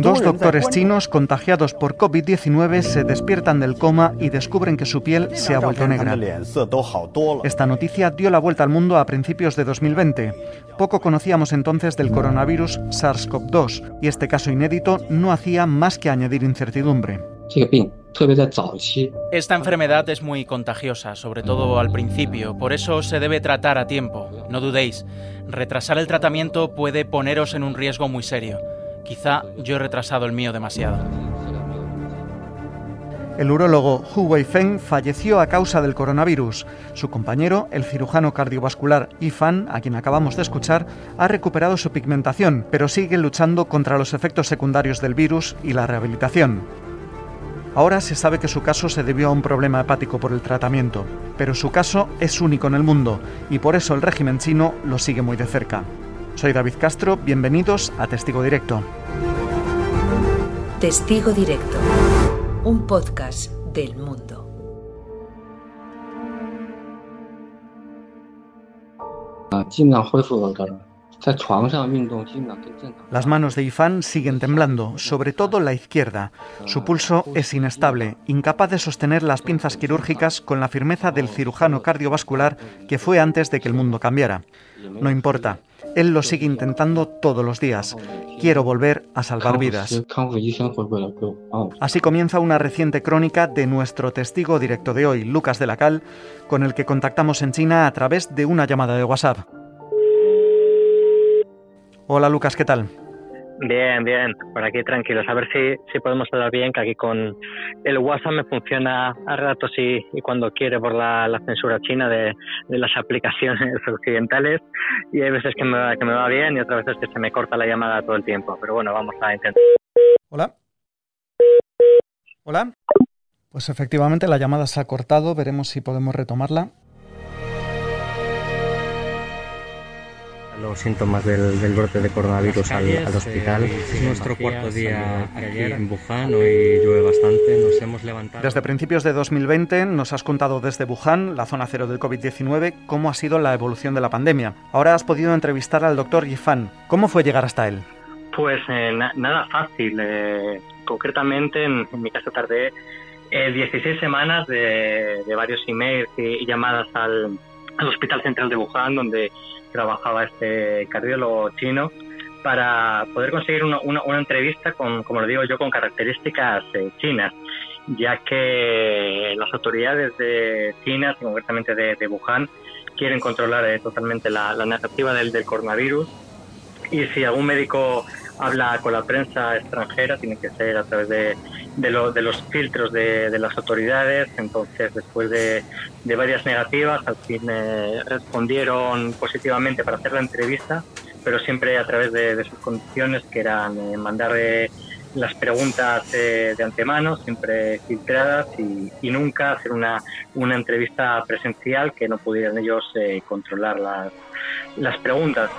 Dos doctores chinos contagiados por COVID-19 se despiertan del coma y descubren que su piel se ha vuelto negra. Esta noticia dio la vuelta al mundo a principios de 2020. Poco conocíamos entonces del coronavirus SARS-CoV-2 y este caso inédito no hacía más que añadir incertidumbre. Esta enfermedad es muy contagiosa, sobre todo al principio, por eso se debe tratar a tiempo. No dudéis, retrasar el tratamiento puede poneros en un riesgo muy serio. Quizá yo he retrasado el mío demasiado. El urólogo Hu Weifeng falleció a causa del coronavirus. Su compañero, el cirujano cardiovascular Yifan, a quien acabamos de escuchar, ha recuperado su pigmentación, pero sigue luchando contra los efectos secundarios del virus y la rehabilitación. Ahora se sabe que su caso se debió a un problema hepático por el tratamiento, pero su caso es único en el mundo y por eso el régimen chino lo sigue muy de cerca. Soy David Castro, bienvenidos a Testigo Directo. Testigo Directo, un podcast del mundo. Las manos de Ifan siguen temblando, sobre todo la izquierda. Su pulso es inestable, incapaz de sostener las pinzas quirúrgicas con la firmeza del cirujano cardiovascular que fue antes de que el mundo cambiara. No importa, él lo sigue intentando todos los días. Quiero volver a salvar vidas. Así comienza una reciente crónica de nuestro testigo directo de hoy, Lucas de la Cal, con el que contactamos en China a través de una llamada de WhatsApp. Hola Lucas, ¿qué tal? Bien, bien, por aquí tranquilos. A ver si, si podemos hablar bien, que aquí con el WhatsApp me funciona a ratos y, y cuando quiere por la, la censura china de, de, las aplicaciones occidentales. Y hay veces que me, va, que me va bien y otras veces que se me corta la llamada todo el tiempo. Pero bueno, vamos a intentar. Hola. Hola. Pues efectivamente la llamada se ha cortado. Veremos si podemos retomarla. Los síntomas del, del brote de coronavirus al, al, hospital. Es nuestro cuarto día aquí en Wuhan, hoy llueve bastante, nos hemos levantado. Desde principios de 2020 nos has contado desde Wuhan, la zona cero del COVID-19, cómo ha sido la evolución de la pandemia. Ahora has podido entrevistar al doctor Yifan. ¿Cómo fue llegar hasta él? Pues eh, na nada fácil. Eh, concretamente, en, en, mi caso tardé eh, 16 semanas de, de varios emails y, y llamadas al, al Hospital Central de Wuhan, donde trabajaba este cardiólogo chino para poder conseguir una, entrevista con, como lo digo yo, con características eh, chinas, ya que las autoridades de China, concretamente de, de Wuhan, quieren controlar eh, totalmente la, la narrativa del, del coronavirus. Y si algún médico habla con la prensa extranjera tiene que ser a través de, de, lo, de los filtros de, de, las autoridades. Entonces, después de, de varias negativas, al fin eh, respondieron positivamente para hacer la entrevista, pero siempre a través de, sus condiciones, que eran eh, mandar las preguntas de antemano, siempre filtradas, y, y, nunca hacer una, una entrevista presencial que no pudieran ellos eh, controlar las, las preguntas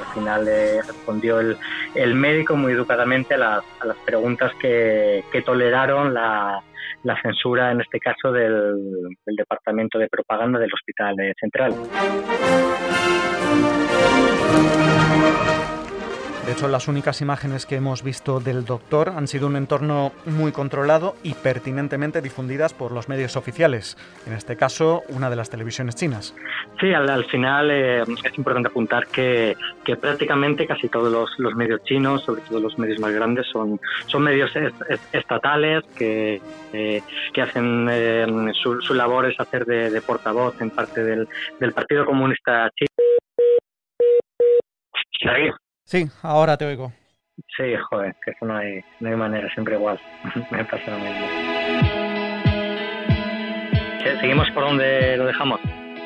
al final eh, respondió el, el, médico muy educadamente a las, preguntas que, que toleraron la, la, censura, en este caso, del, del, Departamento de Propaganda del Hospital Central. De hecho, las únicas imágenes que hemos visto del doctor han sido un entorno muy controlado y pertinentemente difundidas por los medios oficiales, en este caso una de las televisiones chinas. Sí, al, al final eh, es importante apuntar que, que prácticamente casi todos los, los, medios chinos, sobre todo los medios más grandes, son, son medios est est estatales que, eh, que hacen eh, su, su, labor es hacer de, de portavoz en parte del, del Partido Comunista Chino. ¿Sí? Ahora te oigo. Sí, joder, que eso no hay, no hay manera, siempre igual. Me pasa lo mismo. ¿Seguimos por donde lo dejamos?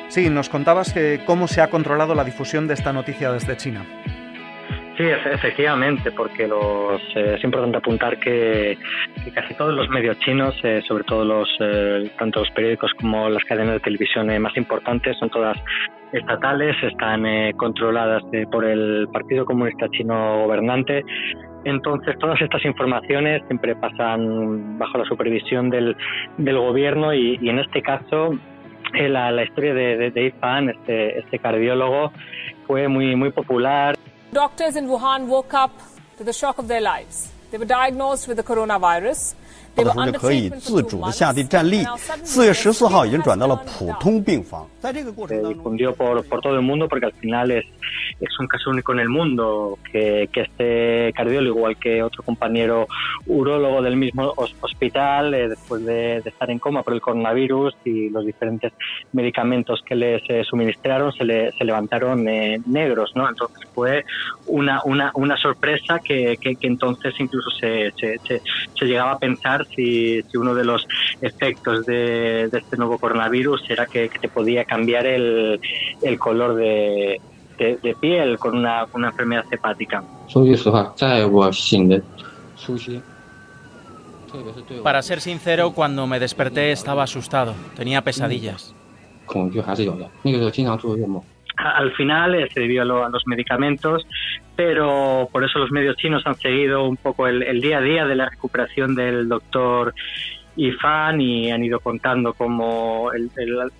Sí, nos contabas que cómo se ha controlado la difusión de esta noticia desde China. Sí, efectivamente, porque los, eh, es importante apuntar que, que, casi todos los medios chinos, eh, sobre todo los eh, tanto los periódicos como las cadenas de televisión más importantes, son todas estatales, están eh, controladas eh, por el Partido Comunista Chino gobernante. Entonces, todas estas informaciones siempre pasan bajo la supervisión del, del gobierno y, en este caso la, la historia de, de, de Ifan, este, este cardiólogo, fue muy, muy popular. Doctors in Wuhan woke up to the shock of their lives. They were diagnosed with the coronavirus. 的时候就可以自主的下地站立。四月十四号已经转到了普通病房。在这个过程当中，difundió por por todo el mundo porque al final es es un caso único en el mundo que, que este cardiólogo, igual que otro compañero urólogo del mismo hospital, eh, después de, de, estar en coma por el coronavirus y los diferentes medicamentos que les eh, suministraron, se, le, se levantaron eh, negros, ¿no? Entonces fue una, una, una sorpresa que, que, que entonces incluso se, se, se, se llegaba a pensar si, si uno de los efectos de, de, este nuevo coronavirus era que, que te podía cambiar el, el color de, de, de, piel con una, una enfermedad hepática. Para ser sincero, cuando me desperté estaba asustado, tenía pesadillas. Al final eh, se debió a, lo, a, los medicamentos, pero por eso los medios chinos han seguido un poco el, día a día de la recuperación del doctor y y han ido contando cómo el,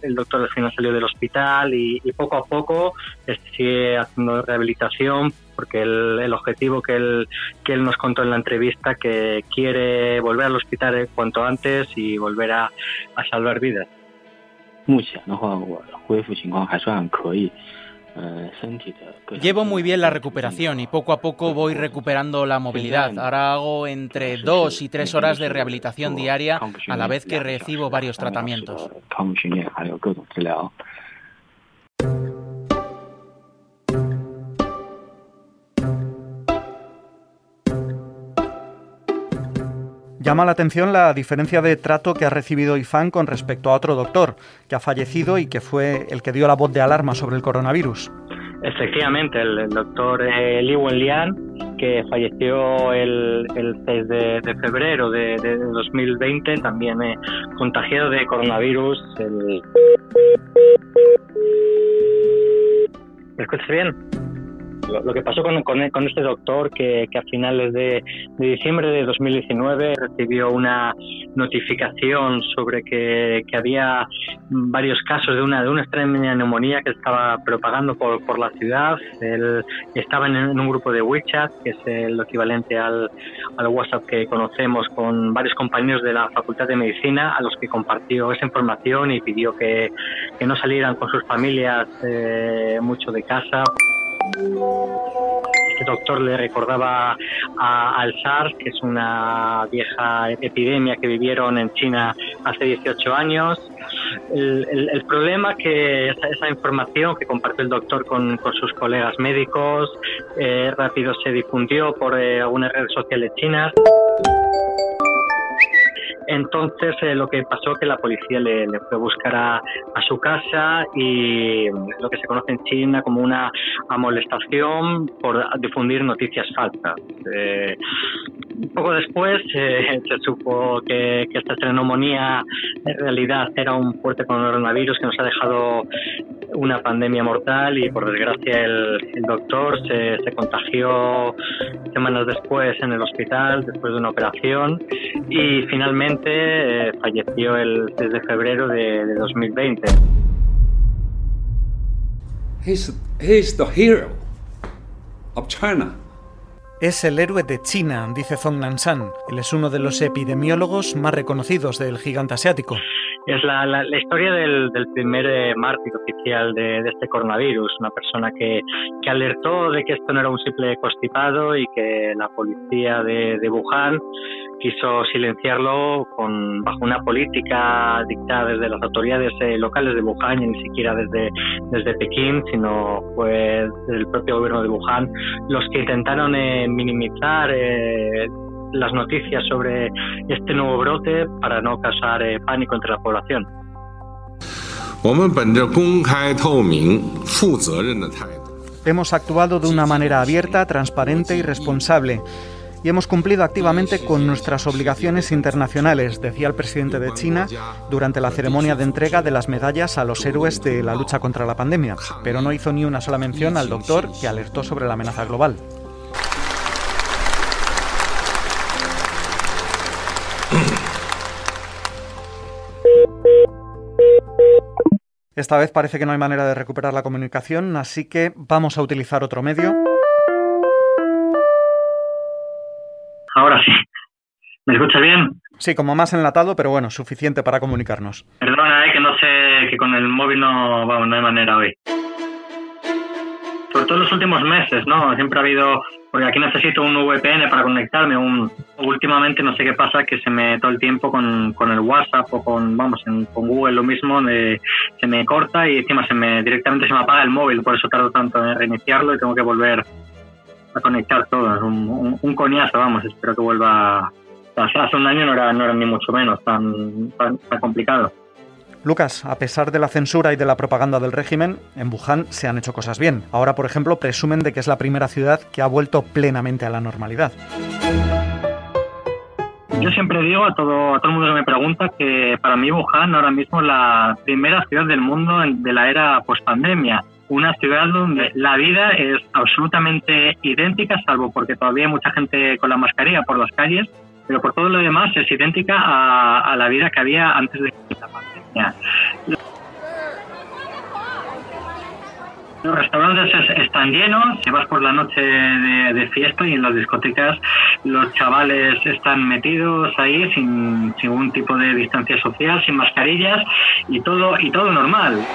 el, doctor al final salió del hospital y, poco a poco sigue haciendo rehabilitación porque el, el objetivo que él, que él nos contó en la entrevista que quiere volver al hospital cuanto antes y volver a, a salvar vidas. 目前的话，我恢复情况还算可以。 Llevo muy bien la recuperación y poco a poco voy recuperando la movilidad. Ahora hago entre dos y tres horas de rehabilitación diaria a la vez que recibo varios tratamientos. Llama la atención la diferencia de trato que ha recibido Ifan con respecto a otro doctor que ha fallecido y que fue el que dio la voz de alarma sobre el coronavirus. Efectivamente, el, doctor eh, Li Wenlian, que falleció el, el 6 de, febrero de, de, 2020, también eh, contagiado de coronavirus. ¿Me escuchas bien? Lo, que pasó con, con, este doctor que, que, a finales de, de, diciembre de 2019 recibió una notificación sobre que, había varios casos de una, de una extraña neumonía que estaba propagando por, por la ciudad. Él estaba en, un grupo de WeChat, que es el equivalente al, al WhatsApp que conocemos, con varios compañeros de la Facultad de Medicina a los que compartió esa información y pidió que, que no salieran con sus familias eh, mucho de casa. Este doctor le recordaba a, al SARS, que es una vieja epidemia que vivieron en China hace 18 años. El, el, el problema que esa, esa, información que compartió el doctor con, con sus colegas médicos eh, rápido se difundió por eh, algunas redes sociales chinas. Entonces eh, lo que pasó que la policía le, fue a buscar a, a, su casa y lo que se conoce en China como una amonestación por difundir noticias falsas. Eh, poco después eh, se supo que, que, esta neumonía en realidad era un fuerte coronavirus que nos ha dejado una pandemia mortal y por desgracia el, el doctor se, se, contagió semanas después en el hospital después de una operación y finalmente eh, falleció el 6 de febrero de, de 2020. He's, he's the hero of China. Es el héroe de China, dice Zhong Nanshan. Él es uno de los epidemiólogos más reconocidos del gigante asiático. Es la, la, la historia del, del primer eh, mártir oficial de, de, este coronavirus, una persona que, que, alertó de que esto no era un simple constipado y que la policía de, de Wuhan quiso silenciarlo con, bajo una política dictada desde las autoridades eh, locales de Wuhan y ni siquiera desde, desde Pekín, sino fue del propio gobierno de Wuhan los que intentaron eh, minimizar eh, las noticias sobre este nuevo brote para no causar eh, pánico entre la población. Hemos actuado de una manera abierta, transparente y responsable y hemos cumplido activamente con nuestras obligaciones internacionales, decía el presidente de China durante la ceremonia de entrega de las medallas a los héroes de la lucha contra la pandemia, pero no hizo ni una sola mención al doctor que alertó sobre la amenaza global. Esta vez parece que no hay manera de recuperar la comunicación, así que vamos a utilizar otro medio. Ahora sí. ¿Me escucha bien? Sí, como más enlatado, pero bueno, suficiente para comunicarnos. Perdona, eh, que no sé, que con el móvil no, vamos, no hay manera hoy. Sobre todo en los últimos meses, ¿no? Siempre ha habido, porque aquí necesito un VPN para conectarme. Un, últimamente no sé qué pasa, que se me todo el tiempo con, con el WhatsApp o con, vamos, con Google lo mismo, se me corta y encima se me directamente se me apaga el móvil, por eso tardo tanto en reiniciarlo y tengo que volver a conectar todo. Es un, un, coñazo, vamos, espero que vuelva. Hace un año no era, no era ni mucho menos tan, tan, tan complicado. Lucas, a pesar de la censura y de la propaganda del régimen, en Wuhan se han hecho cosas bien. Ahora, por ejemplo, presumen de que es la primera ciudad que ha vuelto plenamente a la normalidad. Yo siempre digo a todo, a todo el mundo que me pregunta que para mí Wuhan ahora mismo es la primera ciudad del mundo de la era pospandemia. Una ciudad donde la vida es absolutamente idéntica, salvo porque todavía hay mucha gente con la mascarilla por las calles, pero por todo lo demás es idéntica a, a la vida que había antes de la pandemia. Los restaurantes están llenos, si vas por la noche de, fiesta y en las discotecas los chavales están metidos ahí sin, sin ningún tipo de distancia social, sin mascarillas y todo, y todo normal.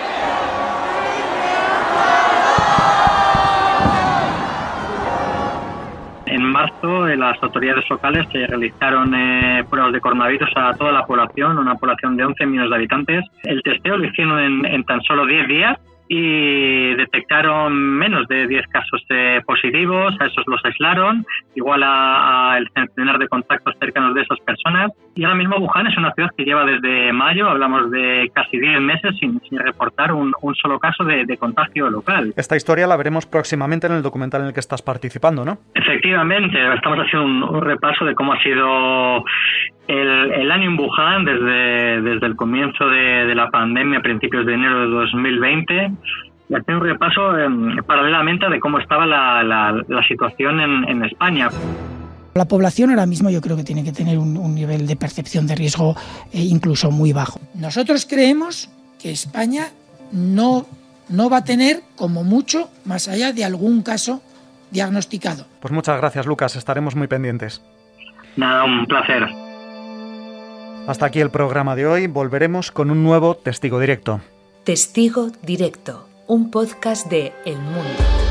En marzo, eh, las autoridades locales realizaron eh, pruebas de coronavirus a toda la población, una población de 11 millones de habitantes. El testeo lo hicieron en, en tan solo 10 días y detectaron menos de 10 casos eh, positivos, a esos los aislaron, igual a, el centenar de contactos cercanos de esas personas. Y ahora mismo Wuhan es una ciudad que lleva desde mayo, hablamos de casi 10 meses, sin, reportar un, solo caso de, contagio local. Esta historia la veremos próximamente en el documental en el que estás participando, ¿no? Efectivamente, estamos haciendo un, repaso de cómo ha sido el, año en Wuhan desde, desde el comienzo de, de la pandemia a principios de enero de 2020 y hacer un repaso em, paralelamente de cómo estaba la, la, situación en, en, España. La población ahora mismo yo creo que tiene que tener un, nivel de percepción de riesgo eh, incluso muy bajo. Nosotros creemos que España no, no va a tener como mucho más allá de algún caso diagnosticado. Pues muchas gracias Lucas, estaremos muy pendientes. Nada, un placer. Hasta aquí el programa de hoy, volveremos con un nuevo testigo directo. Testigo directo un podcast de El Mundo.